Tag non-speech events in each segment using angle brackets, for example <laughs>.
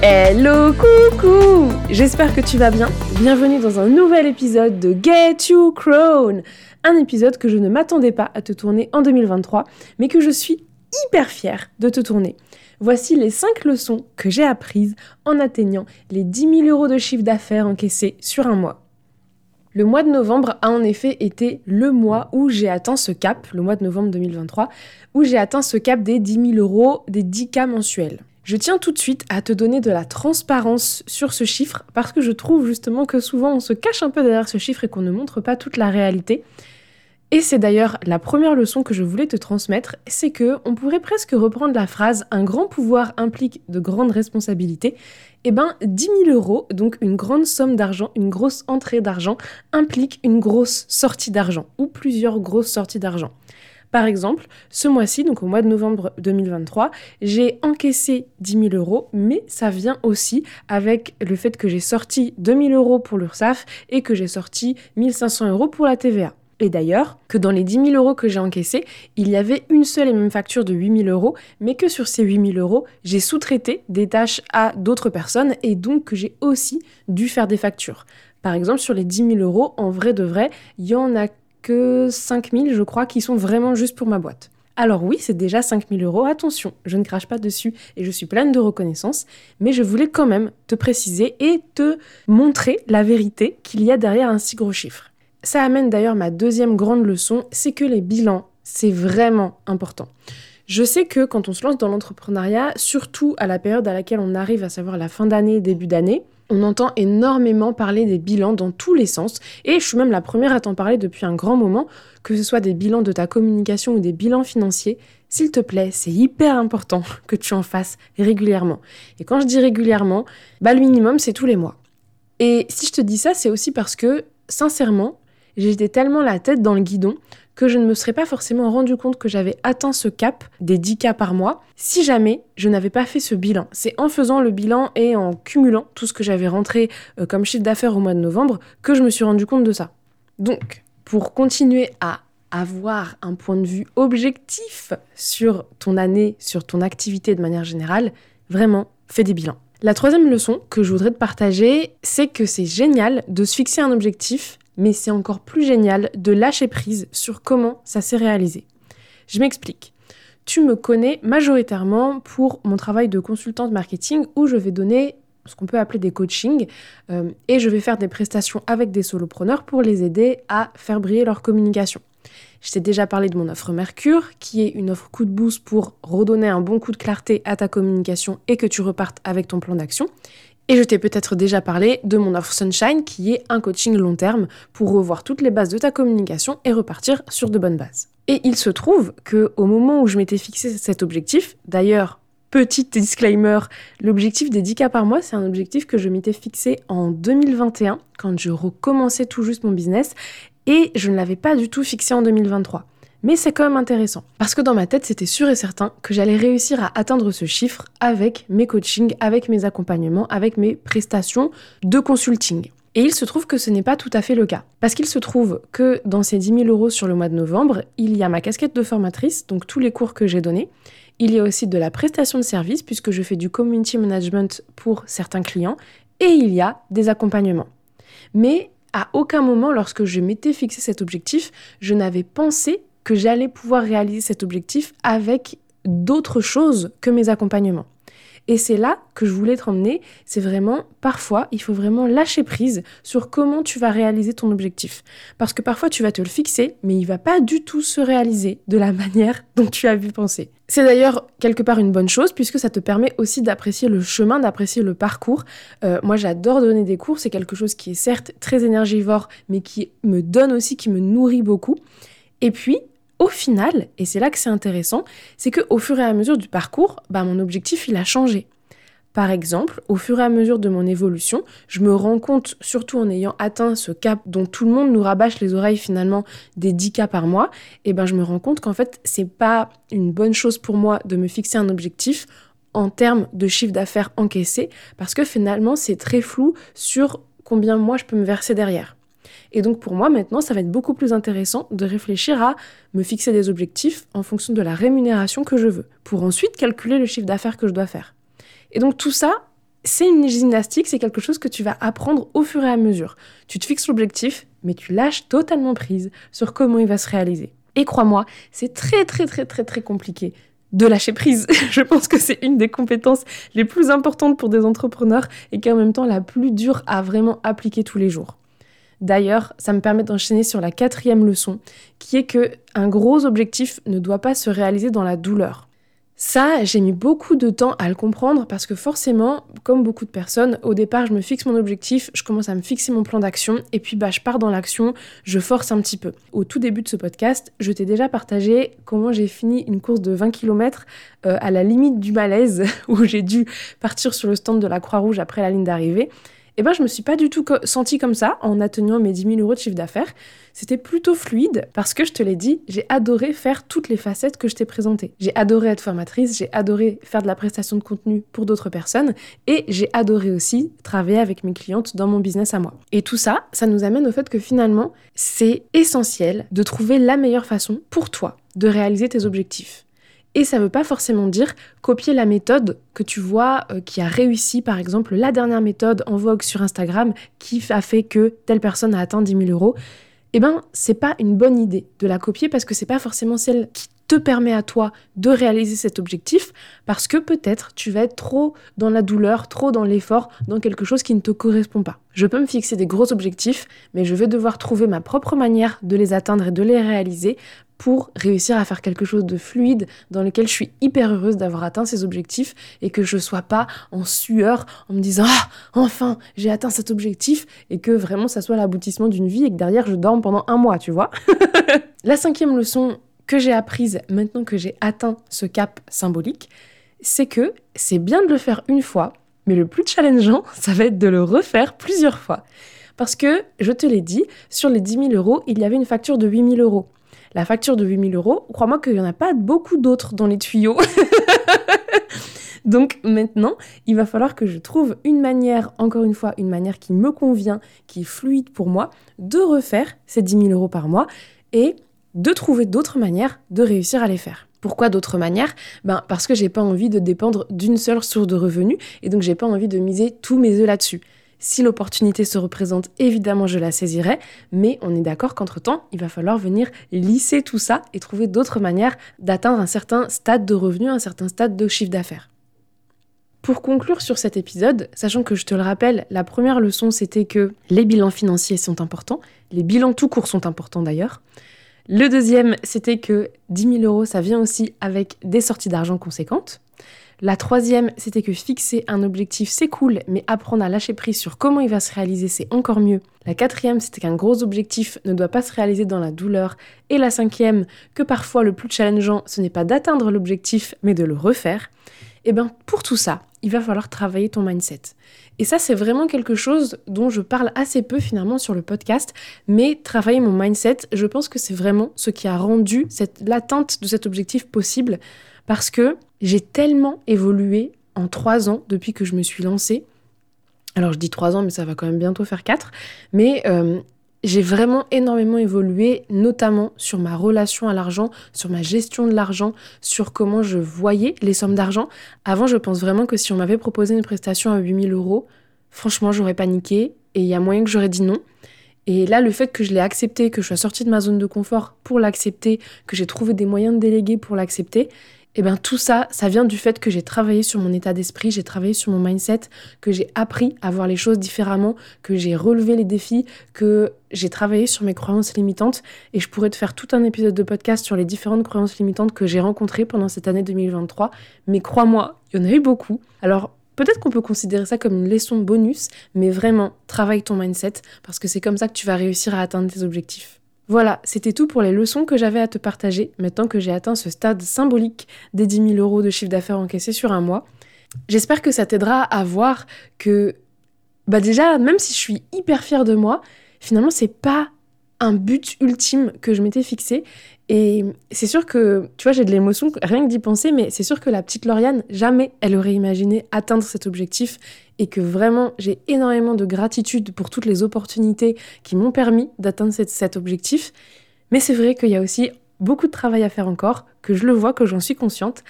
Hello, coucou J'espère que tu vas bien. Bienvenue dans un nouvel épisode de Get You Crown. Un épisode que je ne m'attendais pas à te tourner en 2023, mais que je suis hyper fière de te tourner. Voici les 5 leçons que j'ai apprises en atteignant les 10 000 euros de chiffre d'affaires encaissés sur un mois. Le mois de novembre a en effet été le mois où j'ai atteint ce cap, le mois de novembre 2023, où j'ai atteint ce cap des 10 000 euros, des 10 cas mensuels. Je tiens tout de suite à te donner de la transparence sur ce chiffre parce que je trouve justement que souvent on se cache un peu derrière ce chiffre et qu'on ne montre pas toute la réalité. Et c'est d'ailleurs la première leçon que je voulais te transmettre, c'est que on pourrait presque reprendre la phrase un grand pouvoir implique de grandes responsabilités. Eh ben, 10 000 euros, donc une grande somme d'argent, une grosse entrée d'argent, implique une grosse sortie d'argent ou plusieurs grosses sorties d'argent. Par exemple, ce mois-ci, donc au mois de novembre 2023, j'ai encaissé 10 000 euros, mais ça vient aussi avec le fait que j'ai sorti 2 000 euros pour l'URSSAF et que j'ai sorti 1500 euros pour la TVA. Et d'ailleurs, que dans les 10 000 euros que j'ai encaissés, il y avait une seule et même facture de 8 000 euros, mais que sur ces 8 000 euros, j'ai sous-traité des tâches à d'autres personnes et donc que j'ai aussi dû faire des factures. Par exemple, sur les 10 000 euros, en vrai de vrai, il y en a que 5000, je crois, qui sont vraiment juste pour ma boîte. Alors oui, c'est déjà 5000 euros, attention, je ne crache pas dessus et je suis pleine de reconnaissance, mais je voulais quand même te préciser et te montrer la vérité qu'il y a derrière un si gros chiffre. Ça amène d'ailleurs ma deuxième grande leçon, c'est que les bilans, c'est vraiment important. Je sais que quand on se lance dans l'entrepreneuriat, surtout à la période à laquelle on arrive, à savoir la fin d'année, début d'année, on entend énormément parler des bilans dans tous les sens, et je suis même la première à t'en parler depuis un grand moment, que ce soit des bilans de ta communication ou des bilans financiers. S'il te plaît, c'est hyper important que tu en fasses régulièrement. Et quand je dis régulièrement, bah le minimum c'est tous les mois. Et si je te dis ça, c'est aussi parce que, sincèrement, j'étais tellement la tête dans le guidon que je ne me serais pas forcément rendu compte que j'avais atteint ce cap des 10 cas par mois si jamais je n'avais pas fait ce bilan. C'est en faisant le bilan et en cumulant tout ce que j'avais rentré euh, comme chiffre d'affaires au mois de novembre que je me suis rendu compte de ça. Donc, pour continuer à avoir un point de vue objectif sur ton année, sur ton activité de manière générale, vraiment, fais des bilans. La troisième leçon que je voudrais te partager, c'est que c'est génial de se fixer un objectif mais c'est encore plus génial de lâcher prise sur comment ça s'est réalisé. Je m'explique. Tu me connais majoritairement pour mon travail de consultante marketing où je vais donner ce qu'on peut appeler des coachings euh, et je vais faire des prestations avec des solopreneurs pour les aider à faire briller leur communication. Je t'ai déjà parlé de mon offre Mercure, qui est une offre coup de boost pour redonner un bon coup de clarté à ta communication et que tu repartes avec ton plan d'action. Et je t'ai peut-être déjà parlé de mon offre Sunshine qui est un coaching long terme pour revoir toutes les bases de ta communication et repartir sur de bonnes bases. Et il se trouve que au moment où je m'étais fixé cet objectif, d'ailleurs, petit disclaimer, l'objectif des 10 cas par mois, c'est un objectif que je m'étais fixé en 2021 quand je recommençais tout juste mon business et je ne l'avais pas du tout fixé en 2023. Mais c'est quand même intéressant, parce que dans ma tête, c'était sûr et certain que j'allais réussir à atteindre ce chiffre avec mes coachings, avec mes accompagnements, avec mes prestations de consulting. Et il se trouve que ce n'est pas tout à fait le cas. Parce qu'il se trouve que dans ces 10 000 euros sur le mois de novembre, il y a ma casquette de formatrice, donc tous les cours que j'ai donnés. Il y a aussi de la prestation de service, puisque je fais du community management pour certains clients. Et il y a des accompagnements. Mais à aucun moment, lorsque je m'étais fixé cet objectif, je n'avais pensé que j'allais pouvoir réaliser cet objectif avec d'autres choses que mes accompagnements. Et c'est là que je voulais te emmener, c'est vraiment, parfois, il faut vraiment lâcher prise sur comment tu vas réaliser ton objectif. Parce que parfois, tu vas te le fixer, mais il va pas du tout se réaliser de la <laughs> manière dont tu as vu penser. C'est d'ailleurs quelque part une bonne chose, puisque ça te permet aussi d'apprécier le chemin, d'apprécier le parcours. Euh, moi, j'adore donner des cours, c'est quelque chose qui est certes très énergivore, mais qui me donne aussi, qui me nourrit beaucoup. Et puis, au final, et c'est là que c'est intéressant, c'est que au fur et à mesure du parcours, bah, mon objectif il a changé. Par exemple, au fur et à mesure de mon évolution, je me rends compte, surtout en ayant atteint ce cap dont tout le monde nous rabâche les oreilles finalement des 10 cas par mois, et eh ben je me rends compte qu'en fait, c'est pas une bonne chose pour moi de me fixer un objectif en termes de chiffre d'affaires encaissé parce que finalement, c'est très flou sur combien moi je peux me verser derrière. Et donc pour moi maintenant, ça va être beaucoup plus intéressant de réfléchir à me fixer des objectifs en fonction de la rémunération que je veux, pour ensuite calculer le chiffre d'affaires que je dois faire. Et donc tout ça, c'est une gymnastique, c'est quelque chose que tu vas apprendre au fur et à mesure. Tu te fixes l'objectif, mais tu lâches totalement prise sur comment il va se réaliser. Et crois-moi, c'est très très très très très compliqué de lâcher prise. <laughs> Je pense que c'est une des compétences les plus importantes pour des entrepreneurs et qui en même temps la plus dure à vraiment appliquer tous les jours. D'ailleurs, ça me permet d'enchaîner sur la quatrième leçon, qui est que un gros objectif ne doit pas se réaliser dans la douleur. Ça, j'ai mis beaucoup de temps à le comprendre parce que forcément, comme beaucoup de personnes, au départ, je me fixe mon objectif, je commence à me fixer mon plan d'action et puis bah, je pars dans l'action, je force un petit peu. Au tout début de ce podcast, je t'ai déjà partagé comment j'ai fini une course de 20 km euh, à la limite du malaise <laughs> où j'ai dû partir sur le stand de la Croix-Rouge après la ligne d'arrivée eh ben, je me suis pas du tout sentie comme ça en atteignant mes 10 000 euros de chiffre d'affaires. C'était plutôt fluide parce que je te l'ai dit, j'ai adoré faire toutes les facettes que je t'ai présentées. J'ai adoré être formatrice, j'ai adoré faire de la prestation de contenu pour d'autres personnes et j'ai adoré aussi travailler avec mes clientes dans mon business à moi. Et tout ça, ça nous amène au fait que finalement, c'est essentiel de trouver la meilleure façon pour toi de réaliser tes objectifs. Et ça ne veut pas forcément dire copier la méthode que tu vois euh, qui a réussi, par exemple, la dernière méthode en vogue sur Instagram qui a fait que telle personne a atteint 10 000 euros. Eh ben, c'est pas une bonne idée de la copier parce que c'est pas forcément celle qui te permet à toi de réaliser cet objectif parce que peut-être tu vas être trop dans la douleur, trop dans l'effort, dans quelque chose qui ne te correspond pas. Je peux me fixer des gros objectifs, mais je vais devoir trouver ma propre manière de les atteindre et de les réaliser pour réussir à faire quelque chose de fluide dans lequel je suis hyper heureuse d'avoir atteint ces objectifs et que je sois pas en sueur en me disant ah enfin j'ai atteint cet objectif et que vraiment ça soit l'aboutissement d'une vie et que derrière je dorme pendant un mois tu vois. <laughs> La cinquième leçon que j'ai apprise maintenant que j'ai atteint ce cap symbolique, c'est que c'est bien de le faire une fois, mais le plus challengeant, <laughs> ça va être de le refaire plusieurs fois. Parce que, je te l'ai dit, sur les 10 000 euros, il y avait une facture de 8 000 euros. La facture de 8000 euros, crois-moi qu'il n'y en a pas beaucoup d'autres dans les tuyaux. <laughs> Donc maintenant, il va falloir que je trouve une manière, encore une fois, une manière qui me convient, qui est fluide pour moi, de refaire ces 10 000 euros par mois et de trouver d'autres manières de réussir à les faire. Pourquoi d'autres manières? Ben parce que j'ai pas envie de dépendre d'une seule source de revenus et donc j'ai pas envie de miser tous mes œufs là-dessus. Si l'opportunité se représente, évidemment, je la saisirai, mais on est d'accord qu'entre-temps, il va falloir venir lisser tout ça et trouver d'autres manières d'atteindre un certain stade de revenu, un certain stade de chiffre d'affaires. Pour conclure sur cet épisode, sachant que je te le rappelle, la première leçon c'était que les bilans financiers sont importants, les bilans tout court sont importants d'ailleurs. Le deuxième, c'était que 10 000 euros, ça vient aussi avec des sorties d'argent conséquentes. La troisième, c'était que fixer un objectif, c'est cool, mais apprendre à lâcher prise sur comment il va se réaliser, c'est encore mieux. La quatrième, c'était qu'un gros objectif ne doit pas se réaliser dans la douleur. Et la cinquième, que parfois le plus challengeant, ce n'est pas d'atteindre l'objectif, mais de le refaire. Et eh bien, pour tout ça, il va falloir travailler ton mindset. Et ça, c'est vraiment quelque chose dont je parle assez peu finalement sur le podcast, mais travailler mon mindset, je pense que c'est vraiment ce qui a rendu l'atteinte de cet objectif possible parce que j'ai tellement évolué en trois ans depuis que je me suis lancée. Alors je dis trois ans, mais ça va quand même bientôt faire quatre. Mais euh, j'ai vraiment énormément évolué, notamment sur ma relation à l'argent, sur ma gestion de l'argent, sur comment je voyais les sommes d'argent. Avant, je pense vraiment que si on m'avait proposé une prestation à 8000 euros, franchement, j'aurais paniqué et il y a moyen que j'aurais dit non. Et là, le fait que je l'ai accepté, que je sois sortie de ma zone de confort pour l'accepter, que j'ai trouvé des moyens de déléguer pour l'accepter, et eh bien tout ça, ça vient du fait que j'ai travaillé sur mon état d'esprit, j'ai travaillé sur mon mindset, que j'ai appris à voir les choses différemment, que j'ai relevé les défis, que j'ai travaillé sur mes croyances limitantes et je pourrais te faire tout un épisode de podcast sur les différentes croyances limitantes que j'ai rencontrées pendant cette année 2023. Mais crois-moi, il y en a eu beaucoup. Alors Peut-être qu'on peut considérer ça comme une leçon bonus, mais vraiment, travaille ton mindset parce que c'est comme ça que tu vas réussir à atteindre tes objectifs. Voilà, c'était tout pour les leçons que j'avais à te partager maintenant que j'ai atteint ce stade symbolique des 10 000 euros de chiffre d'affaires encaissé sur un mois. J'espère que ça t'aidera à voir que, bah déjà, même si je suis hyper fière de moi, finalement, c'est pas un but ultime que je m'étais fixé. Et c'est sûr que, tu vois, j'ai de l'émotion rien que d'y penser, mais c'est sûr que la petite Lauriane, jamais elle aurait imaginé atteindre cet objectif et que vraiment j'ai énormément de gratitude pour toutes les opportunités qui m'ont permis d'atteindre cet, objectif. Mais c'est vrai qu'il y a aussi beaucoup de travail à faire encore, que je le vois, que j'en suis consciente.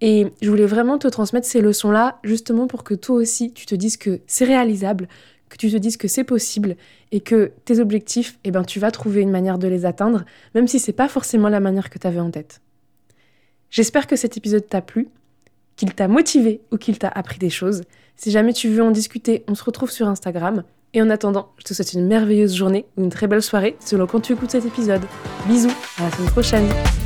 Et je voulais vraiment te transmettre ces leçons-là, justement pour que toi aussi, tu te dises que c'est réalisable, que tu te dises que c'est possible et que tes objectifs, eh ben, tu vas trouver une manière de les atteindre, même si c'est pas forcément la manière que tu avais en tête. J'espère que cet épisode t'a plu, qu'il t'a motivé ou qu'il t'a appris des choses. Si jamais tu veux en discuter, on se retrouve sur Instagram. Et en attendant, je te souhaite une merveilleuse journée ou une très belle soirée selon quand tu écoutes cet épisode. Bisous, à la semaine prochaine.